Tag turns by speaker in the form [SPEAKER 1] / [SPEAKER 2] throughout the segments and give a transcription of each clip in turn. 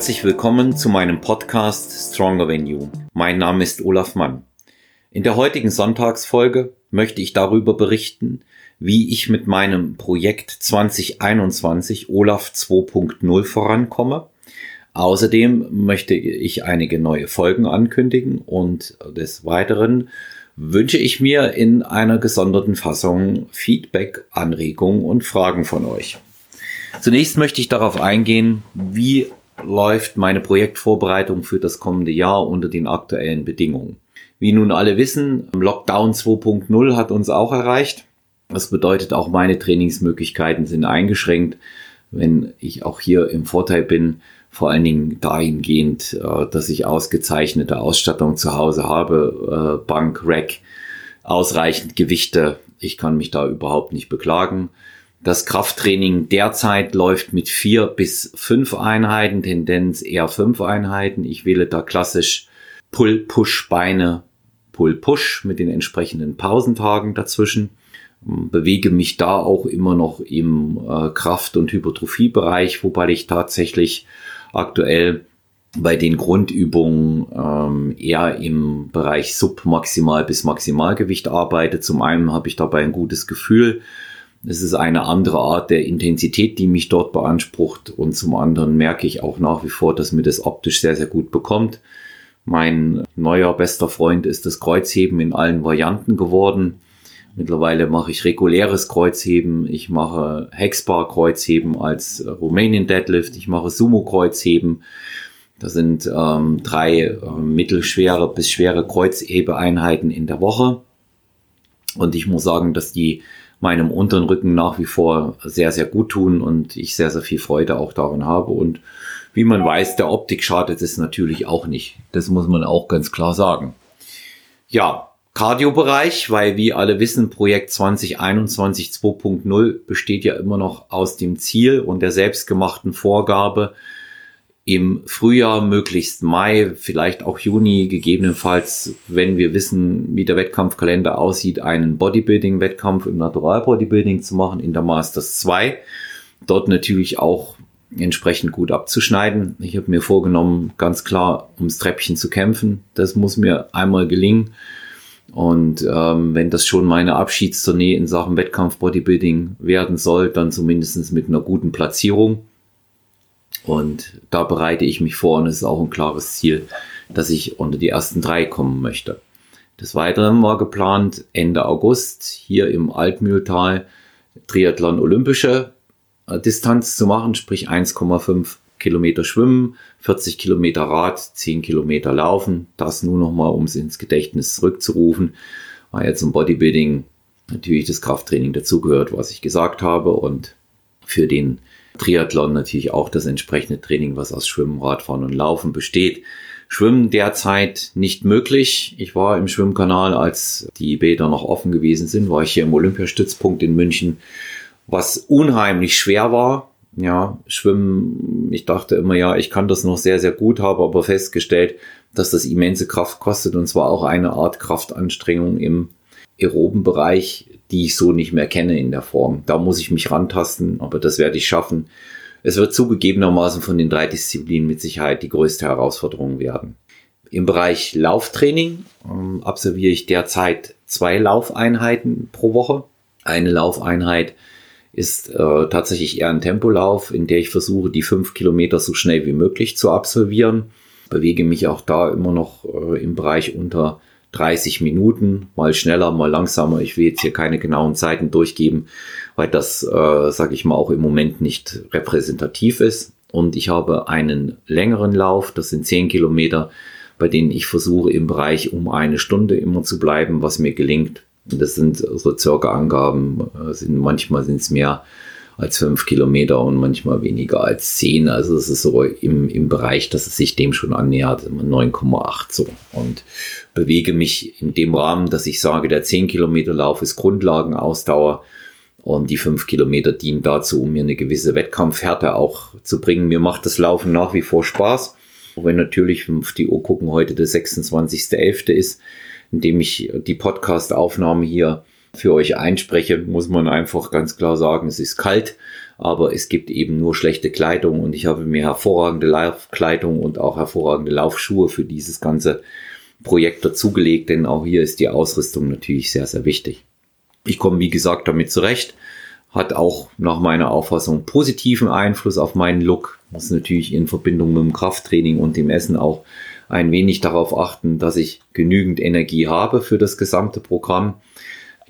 [SPEAKER 1] Herzlich willkommen zu meinem Podcast Stronger You. Mein Name ist Olaf Mann. In der heutigen Sonntagsfolge möchte ich darüber berichten, wie ich mit meinem Projekt 2021 Olaf 2.0 vorankomme. Außerdem möchte ich einige neue Folgen ankündigen und des Weiteren wünsche ich mir in einer gesonderten Fassung Feedback, Anregungen und Fragen von euch. Zunächst möchte ich darauf eingehen, wie läuft meine Projektvorbereitung für das kommende Jahr unter den aktuellen Bedingungen. Wie nun alle wissen, Lockdown 2.0 hat uns auch erreicht. Das bedeutet, auch meine Trainingsmöglichkeiten sind eingeschränkt, wenn ich auch hier im Vorteil bin, vor allen Dingen dahingehend, äh, dass ich ausgezeichnete Ausstattung zu Hause habe, äh, Bank, Rack, ausreichend Gewichte. Ich kann mich da überhaupt nicht beklagen. Das Krafttraining derzeit läuft mit vier bis fünf Einheiten, Tendenz eher fünf Einheiten. Ich wähle da klassisch Pull-Push-Beine, Pull-Push mit den entsprechenden Pausentagen dazwischen. Bewege mich da auch immer noch im äh, Kraft- und Hypertrophiebereich, wobei ich tatsächlich aktuell bei den Grundübungen ähm, eher im Bereich Submaximal bis Maximalgewicht arbeite. Zum einen habe ich dabei ein gutes Gefühl, es ist eine andere Art der Intensität, die mich dort beansprucht. Und zum anderen merke ich auch nach wie vor, dass mir das optisch sehr, sehr gut bekommt. Mein neuer bester Freund ist das Kreuzheben in allen Varianten geworden. Mittlerweile mache ich reguläres Kreuzheben, ich mache Hexbar Kreuzheben als Romanian Deadlift, ich mache Sumo Kreuzheben. Das sind ähm, drei äh, mittelschwere bis schwere Kreuzhebeeinheiten in der Woche. Und ich muss sagen, dass die meinem unteren Rücken nach wie vor sehr, sehr gut tun und ich sehr, sehr viel Freude auch daran habe. Und wie man weiß, der Optik schadet es natürlich auch nicht. Das muss man auch ganz klar sagen. Ja, Cardio-Bereich, weil wie alle wissen, Projekt 2021 2.0 besteht ja immer noch aus dem Ziel und der selbstgemachten Vorgabe, im Frühjahr, möglichst Mai, vielleicht auch Juni, gegebenenfalls, wenn wir wissen, wie der Wettkampfkalender aussieht, einen Bodybuilding-Wettkampf im Natural Bodybuilding zu machen in der Masters 2. Dort natürlich auch entsprechend gut abzuschneiden. Ich habe mir vorgenommen, ganz klar ums Treppchen zu kämpfen. Das muss mir einmal gelingen. Und ähm, wenn das schon meine Abschiedstournee in Sachen Wettkampf Bodybuilding werden soll, dann zumindest mit einer guten Platzierung. Und da bereite ich mich vor und es ist auch ein klares Ziel, dass ich unter die ersten drei kommen möchte. Des Weiteren war geplant, Ende August hier im Altmühltal Triathlon olympische äh, Distanz zu machen, sprich 1,5 Kilometer schwimmen, 40 Kilometer Rad, 10 Kilometer laufen. Das nur nochmal, um es ins Gedächtnis zurückzurufen, weil jetzt im Bodybuilding natürlich das Krafttraining dazugehört, was ich gesagt habe und für den Triathlon natürlich auch das entsprechende Training, was aus Schwimmen, Radfahren und Laufen besteht. Schwimmen derzeit nicht möglich. Ich war im Schwimmkanal, als die Bäder noch offen gewesen sind, war ich hier im Olympiastützpunkt in München, was unheimlich schwer war. Ja, Schwimmen, ich dachte immer, ja, ich kann das noch sehr, sehr gut, habe aber festgestellt, dass das immense Kraft kostet und zwar auch eine Art Kraftanstrengung im aeroben Bereich, die ich so nicht mehr kenne in der Form. Da muss ich mich rantasten, aber das werde ich schaffen. Es wird zugegebenermaßen von den drei Disziplinen mit Sicherheit die größte Herausforderung werden. Im Bereich Lauftraining ähm, absolviere ich derzeit zwei Laufeinheiten pro Woche. Eine Laufeinheit ist äh, tatsächlich eher ein Tempolauf, in der ich versuche, die fünf Kilometer so schnell wie möglich zu absolvieren. Bewege mich auch da immer noch äh, im Bereich unter 30 Minuten, mal schneller, mal langsamer. Ich will jetzt hier keine genauen Zeiten durchgeben, weil das, äh, sage ich mal, auch im Moment nicht repräsentativ ist. Und ich habe einen längeren Lauf, das sind 10 Kilometer, bei denen ich versuche im Bereich um eine Stunde immer zu bleiben, was mir gelingt. Das sind so circa Angaben, äh, sind, manchmal sind es mehr als fünf Kilometer und manchmal weniger als zehn. Also es ist so im, im Bereich, dass es sich dem schon annähert, 9,8 so. Und bewege mich in dem Rahmen, dass ich sage, der 10 Kilometer Lauf ist Grundlagenausdauer und die 5 Kilometer dienen dazu, um mir eine gewisse Wettkampfhärte auch zu bringen. Mir macht das Laufen nach wie vor Spaß. Auch wenn natürlich auf die Uhr gucken heute der 26.11. ist, indem ich die Podcast-Aufnahme hier für euch einspreche, muss man einfach ganz klar sagen, es ist kalt, aber es gibt eben nur schlechte Kleidung und ich habe mir hervorragende Laufkleidung und auch hervorragende Laufschuhe für dieses ganze Projekt dazugelegt, denn auch hier ist die Ausrüstung natürlich sehr, sehr wichtig. Ich komme, wie gesagt, damit zurecht. Hat auch nach meiner Auffassung positiven Einfluss auf meinen Look. Muss natürlich in Verbindung mit dem Krafttraining und dem Essen auch ein wenig darauf achten, dass ich genügend Energie habe für das gesamte Programm.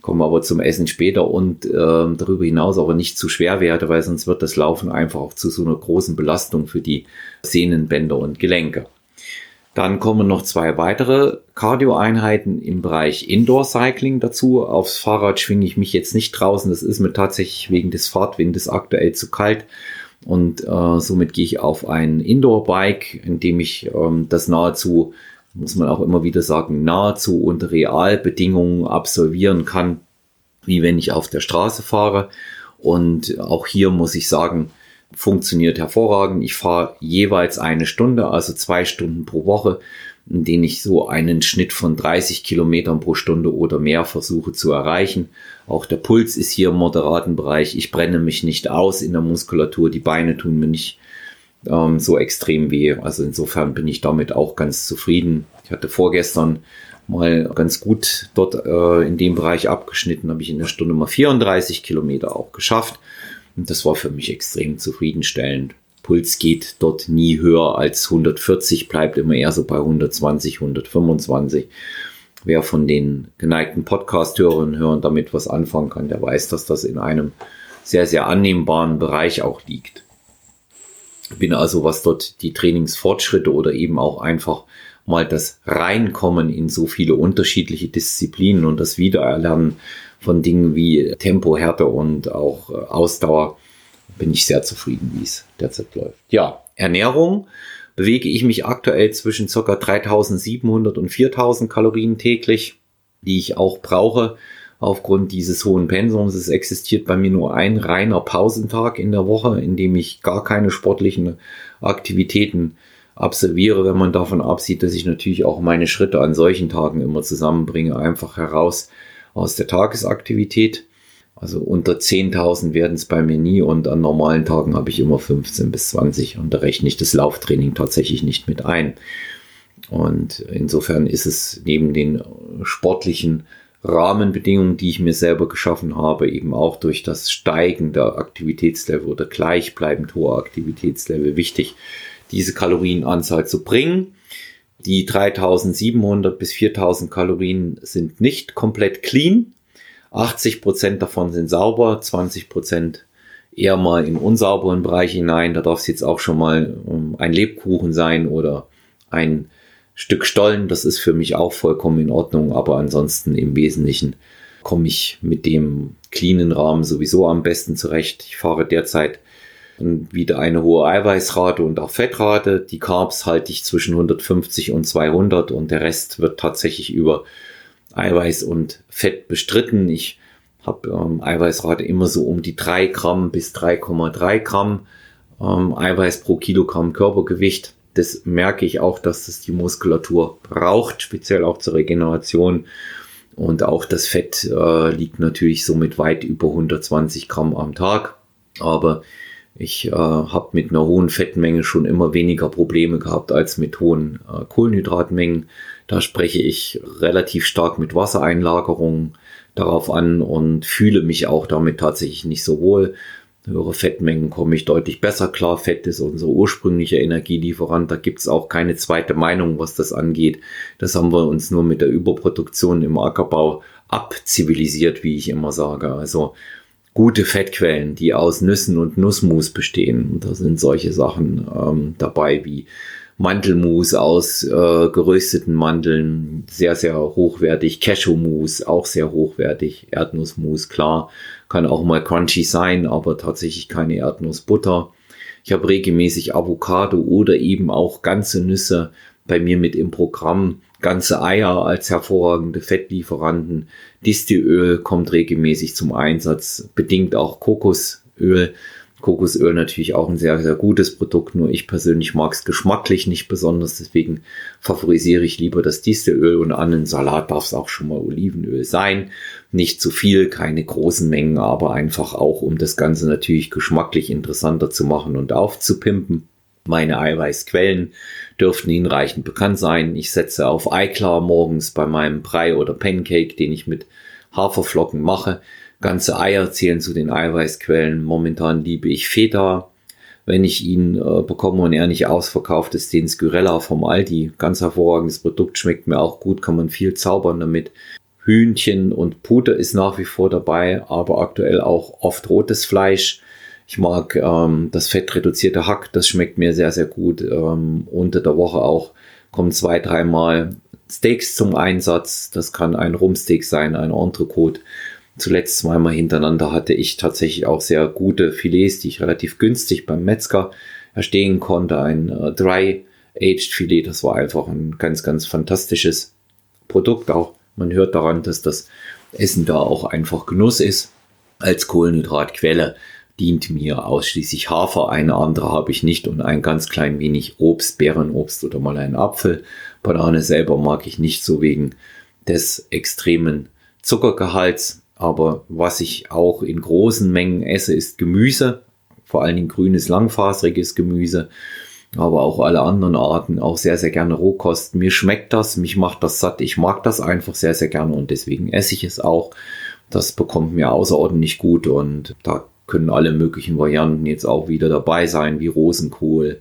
[SPEAKER 1] Ich komme aber zum Essen später und äh, darüber hinaus aber nicht zu schwer werde, weil sonst wird das Laufen einfach auch zu so einer großen Belastung für die Sehnenbänder und Gelenke. Dann kommen noch zwei weitere Cardio-Einheiten im Bereich Indoor-Cycling dazu. Aufs Fahrrad schwinge ich mich jetzt nicht draußen. Das ist mir tatsächlich wegen des Fahrtwindes aktuell zu kalt. Und äh, somit gehe ich auf ein Indoor-Bike, in dem ich ähm, das nahezu, muss man auch immer wieder sagen, nahezu unter Realbedingungen absolvieren kann, wie wenn ich auf der Straße fahre. Und auch hier muss ich sagen, funktioniert hervorragend. Ich fahre jeweils eine Stunde, also zwei Stunden pro Woche, in denen ich so einen Schnitt von 30 Kilometern pro Stunde oder mehr versuche zu erreichen. Auch der Puls ist hier im moderaten Bereich. Ich brenne mich nicht aus in der Muskulatur. Die Beine tun mir nicht ähm, so extrem weh. Also insofern bin ich damit auch ganz zufrieden. Ich hatte vorgestern mal ganz gut dort äh, in dem Bereich abgeschnitten, habe ich in der Stunde mal 34 Kilometer auch geschafft. Und das war für mich extrem zufriedenstellend. Puls geht dort nie höher als 140, bleibt immer eher so bei 120, 125. Wer von den geneigten Podcast-Hörern hören damit was anfangen kann, der weiß, dass das in einem sehr, sehr annehmbaren Bereich auch liegt. Bin also, was dort die Trainingsfortschritte oder eben auch einfach mal das Reinkommen in so viele unterschiedliche Disziplinen und das Wiedererlernen von Dingen wie Tempo, Härte und auch äh, Ausdauer bin ich sehr zufrieden, wie es derzeit läuft. Ja, Ernährung bewege ich mich aktuell zwischen ca. 3700 und 4000 Kalorien täglich, die ich auch brauche aufgrund dieses hohen Pensums. Es existiert bei mir nur ein reiner Pausentag in der Woche, in dem ich gar keine sportlichen Aktivitäten absolviere, wenn man davon absieht, dass ich natürlich auch meine Schritte an solchen Tagen immer zusammenbringe, einfach heraus aus der Tagesaktivität. Also unter 10.000 werden es bei mir nie und an normalen Tagen habe ich immer 15 bis 20 und da rechne ich das Lauftraining tatsächlich nicht mit ein. Und insofern ist es neben den sportlichen Rahmenbedingungen, die ich mir selber geschaffen habe, eben auch durch das Steigen der Aktivitätslevel oder gleichbleibend hohe Aktivitätslevel wichtig, diese Kalorienanzahl zu bringen. Die 3700 bis 4000 Kalorien sind nicht komplett clean. 80 Prozent davon sind sauber, 20 Prozent eher mal in unsauberen Bereich hinein. Da darf es jetzt auch schon mal ein Lebkuchen sein oder ein Stück Stollen. Das ist für mich auch vollkommen in Ordnung. Aber ansonsten im Wesentlichen komme ich mit dem cleanen Rahmen sowieso am besten zurecht. Ich fahre derzeit wieder eine hohe Eiweißrate und auch Fettrate. Die Carbs halte ich zwischen 150 und 200 und der Rest wird tatsächlich über Eiweiß und Fett bestritten. Ich habe ähm, Eiweißrate immer so um die 3 Gramm bis 3,3 Gramm ähm, Eiweiß pro Kilogramm Körpergewicht. Das merke ich auch, dass das die Muskulatur braucht, speziell auch zur Regeneration. Und auch das Fett äh, liegt natürlich somit weit über 120 Gramm am Tag. Aber ich äh, habe mit einer hohen Fettmenge schon immer weniger Probleme gehabt als mit hohen äh, Kohlenhydratmengen. Da spreche ich relativ stark mit Wassereinlagerungen darauf an und fühle mich auch damit tatsächlich nicht so wohl. Höhere Fettmengen komme ich deutlich besser klar. Fett ist unser ursprünglicher Energielieferant. Da gibt es auch keine zweite Meinung, was das angeht. Das haben wir uns nur mit der Überproduktion im Ackerbau abzivilisiert, wie ich immer sage. Also gute Fettquellen, die aus Nüssen und Nussmus bestehen. Und da sind solche Sachen ähm, dabei wie Mandelmus aus äh, gerösteten Mandeln, sehr, sehr hochwertig. Cashewmus, auch sehr hochwertig. Erdnussmus, klar, kann auch mal crunchy sein, aber tatsächlich keine Erdnussbutter. Ich habe regelmäßig Avocado oder eben auch ganze Nüsse bei mir mit im Programm ganze Eier als hervorragende Fettlieferanten. Distiöl kommt regelmäßig zum Einsatz, bedingt auch Kokosöl Kokosöl natürlich auch ein sehr, sehr gutes Produkt, nur ich persönlich mag es geschmacklich nicht besonders, deswegen favorisiere ich lieber das Distelöl und an den Salat darf es auch schon mal Olivenöl sein. Nicht zu viel, keine großen Mengen, aber einfach auch, um das Ganze natürlich geschmacklich interessanter zu machen und aufzupimpen. Meine Eiweißquellen dürften hinreichend bekannt sein. Ich setze auf Eiklar morgens bei meinem Brei oder Pancake, den ich mit Haferflocken mache. Ganze Eier zählen zu den Eiweißquellen. Momentan liebe ich Feta. Wenn ich ihn äh, bekomme und er nicht ausverkauft ist, den Skyrella vom Aldi. Ganz hervorragendes Produkt, schmeckt mir auch gut, kann man viel zaubern damit. Hühnchen und Puder ist nach wie vor dabei, aber aktuell auch oft rotes Fleisch. Ich mag ähm, das fettreduzierte Hack, das schmeckt mir sehr, sehr gut. Ähm, unter der Woche auch kommen zwei, dreimal Steaks zum Einsatz. Das kann ein Rumsteak sein, ein Entrecote. Zuletzt zweimal hintereinander hatte ich tatsächlich auch sehr gute Filets, die ich relativ günstig beim Metzger erstehen konnte. Ein äh, Dry Aged Filet, das war einfach ein ganz, ganz fantastisches Produkt. Auch man hört daran, dass das Essen da auch einfach Genuss ist. Als Kohlenhydratquelle dient mir ausschließlich Hafer, eine andere habe ich nicht und ein ganz klein wenig Obst, Beerenobst oder mal ein Apfel. Banane selber mag ich nicht so wegen des extremen Zuckergehalts. Aber was ich auch in großen Mengen esse, ist Gemüse. Vor allen Dingen grünes, langfaseriges Gemüse. Aber auch alle anderen Arten, auch sehr, sehr gerne Rohkost. Mir schmeckt das, mich macht das satt. Ich mag das einfach sehr, sehr gerne und deswegen esse ich es auch. Das bekommt mir außerordentlich gut und da können alle möglichen Varianten jetzt auch wieder dabei sein, wie Rosenkohl,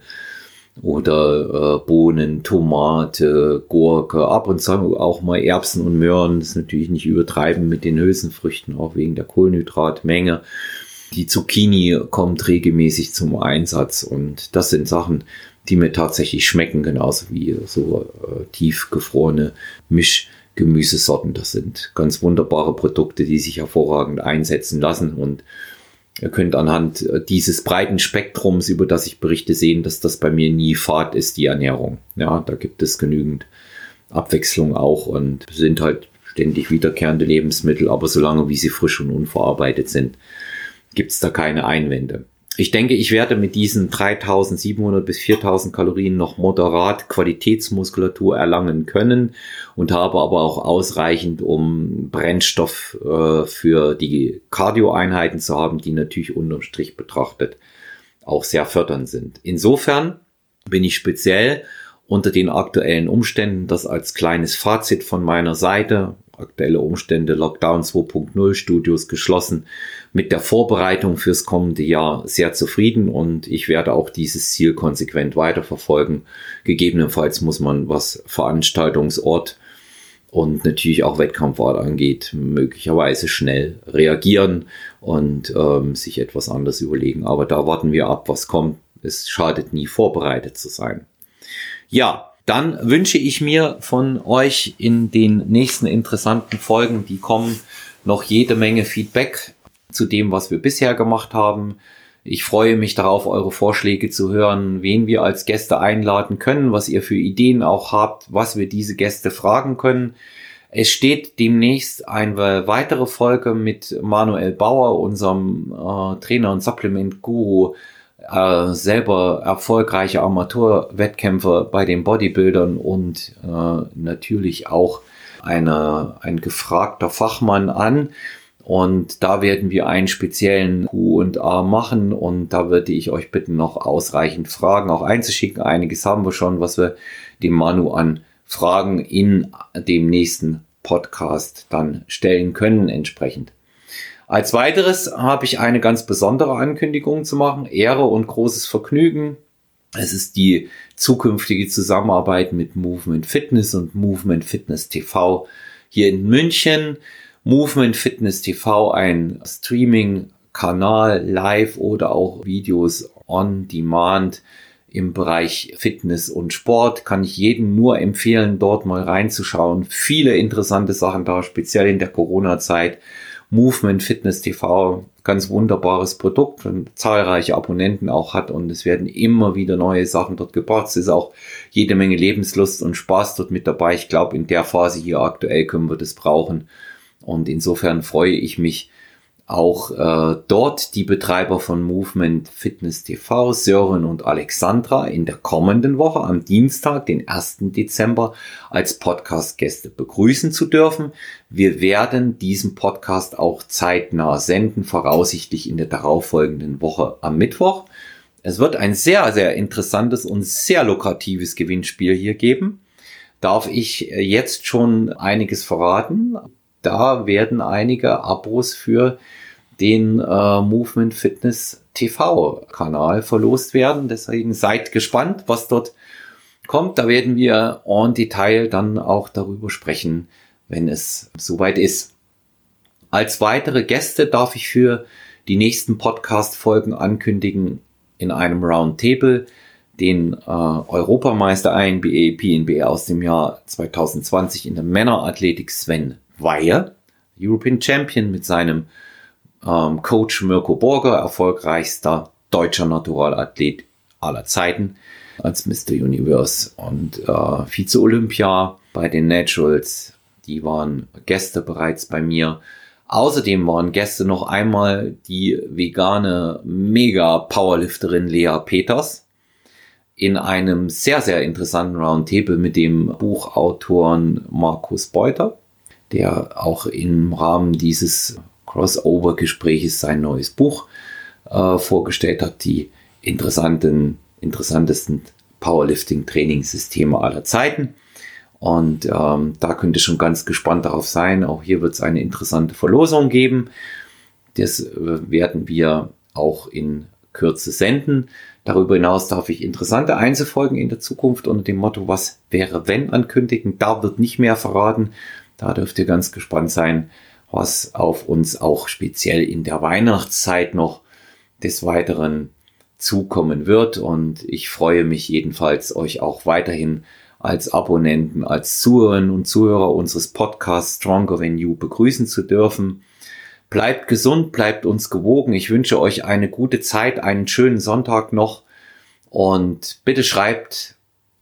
[SPEAKER 1] oder äh, Bohnen, Tomate, Gurke, ab und zu auch mal Erbsen und Möhren. Das ist natürlich nicht übertreiben mit den Hülsenfrüchten, auch wegen der Kohlenhydratmenge. Die Zucchini kommt regelmäßig zum Einsatz und das sind Sachen, die mir tatsächlich schmecken, genauso wie so äh, tiefgefrorene Mischgemüsesorten. Das sind ganz wunderbare Produkte, die sich hervorragend einsetzen lassen und Ihr könnt anhand äh, dieses breiten Spektrums, über das ich berichte, sehen, dass das bei mir nie Fahrt ist, die Ernährung. Ja, da gibt es genügend Abwechslung auch und sind halt ständig wiederkehrende Lebensmittel, aber solange wie sie frisch und unverarbeitet sind, gibt es da keine Einwände. Ich denke, ich werde mit diesen 3700 bis 4000 Kalorien noch moderat Qualitätsmuskulatur erlangen können und habe aber auch ausreichend, um Brennstoff äh, für die Cardio-Einheiten zu haben, die natürlich unterm Strich betrachtet auch sehr fördernd sind. Insofern bin ich speziell unter den aktuellen Umständen, das als kleines Fazit von meiner Seite, aktuelle Umstände, Lockdown 2.0, Studios geschlossen, mit der Vorbereitung fürs kommende Jahr sehr zufrieden und ich werde auch dieses Ziel konsequent weiterverfolgen. Gegebenenfalls muss man, was Veranstaltungsort und natürlich auch Wettkampfort angeht, möglicherweise schnell reagieren und ähm, sich etwas anders überlegen. Aber da warten wir ab, was kommt. Es schadet nie, vorbereitet zu sein. Ja, dann wünsche ich mir von euch in den nächsten interessanten Folgen, die kommen, noch jede Menge Feedback zu dem, was wir bisher gemacht haben. Ich freue mich darauf, eure Vorschläge zu hören, wen wir als Gäste einladen können, was ihr für Ideen auch habt, was wir diese Gäste fragen können. Es steht demnächst eine weitere Folge mit Manuel Bauer, unserem äh, Trainer und Supplement-Guru, äh, selber erfolgreiche Amateurwettkämpfer bei den Bodybuildern und äh, natürlich auch eine, ein gefragter Fachmann an. Und da werden wir einen speziellen Q&A machen und da würde ich euch bitten, noch ausreichend Fragen auch einzuschicken. Einiges haben wir schon, was wir dem Manu an Fragen in dem nächsten Podcast dann stellen können entsprechend. Als weiteres habe ich eine ganz besondere Ankündigung zu machen. Ehre und großes Vergnügen. Es ist die zukünftige Zusammenarbeit mit Movement Fitness und Movement Fitness TV hier in München. Movement Fitness TV, ein Streaming-Kanal, live oder auch Videos on Demand im Bereich Fitness und Sport. Kann ich jedem nur empfehlen, dort mal reinzuschauen. Viele interessante Sachen da, speziell in der Corona-Zeit Movement Fitness TV, ganz wunderbares Produkt und zahlreiche Abonnenten auch hat und es werden immer wieder neue Sachen dort gebracht. Es ist auch jede Menge Lebenslust und Spaß dort mit dabei. Ich glaube, in der Phase hier aktuell können wir das brauchen und insofern freue ich mich auch äh, dort die Betreiber von Movement Fitness TV, Sören und Alexandra, in der kommenden Woche am Dienstag, den 1. Dezember, als Podcast-Gäste begrüßen zu dürfen. Wir werden diesen Podcast auch zeitnah senden, voraussichtlich in der darauffolgenden Woche am Mittwoch. Es wird ein sehr, sehr interessantes und sehr lukratives Gewinnspiel hier geben. Darf ich jetzt schon einiges verraten? Da werden einige Abos für den äh, Movement Fitness TV Kanal verlost werden. Deswegen seid gespannt, was dort kommt. Da werden wir en Detail dann auch darüber sprechen, wenn es soweit ist. Als weitere Gäste darf ich für die nächsten Podcast-Folgen ankündigen in einem Roundtable den äh, Europameister INBA PNBA aus dem Jahr 2020 in der Männerathletik Sven Weier, European Champion mit seinem ähm, Coach Mirko Borger, erfolgreichster deutscher Naturalathlet aller Zeiten als Mr. Universe und äh, Vize-Olympia bei den Naturals. Die waren Gäste bereits bei mir. Außerdem waren Gäste noch einmal die vegane Mega-Powerlifterin Lea Peters in einem sehr, sehr interessanten Roundtable mit dem Buchautoren Markus Beuter, der auch im Rahmen dieses Crossover-Gespräches sein neues Buch äh, vorgestellt hat, die interessanten, interessantesten Powerlifting-Trainingssysteme aller Zeiten. Und ähm, da könnt ihr schon ganz gespannt darauf sein. Auch hier wird es eine interessante Verlosung geben. Das äh, werden wir auch in Kürze senden. Darüber hinaus darf ich interessante Einzelfolgen in der Zukunft unter dem Motto Was wäre wenn ankündigen. Da wird nicht mehr verraten. Da dürft ihr ganz gespannt sein, was auf uns auch speziell in der Weihnachtszeit noch des Weiteren zukommen wird. Und ich freue mich jedenfalls, euch auch weiterhin als Abonnenten, als Zuhörerinnen und Zuhörer unseres Podcasts Stronger Than You begrüßen zu dürfen. Bleibt gesund, bleibt uns gewogen. Ich wünsche euch eine gute Zeit, einen schönen Sonntag noch und bitte schreibt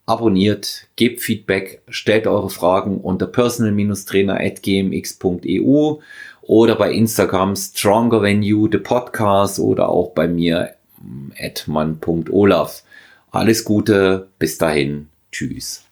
[SPEAKER 1] abonniert, gebt Feedback, stellt eure Fragen unter personal-trainer.gmx.eu oder bei Instagram Stronger Than You, the Podcast oder auch bei mir at man.olaf. Alles Gute, bis dahin, tschüss.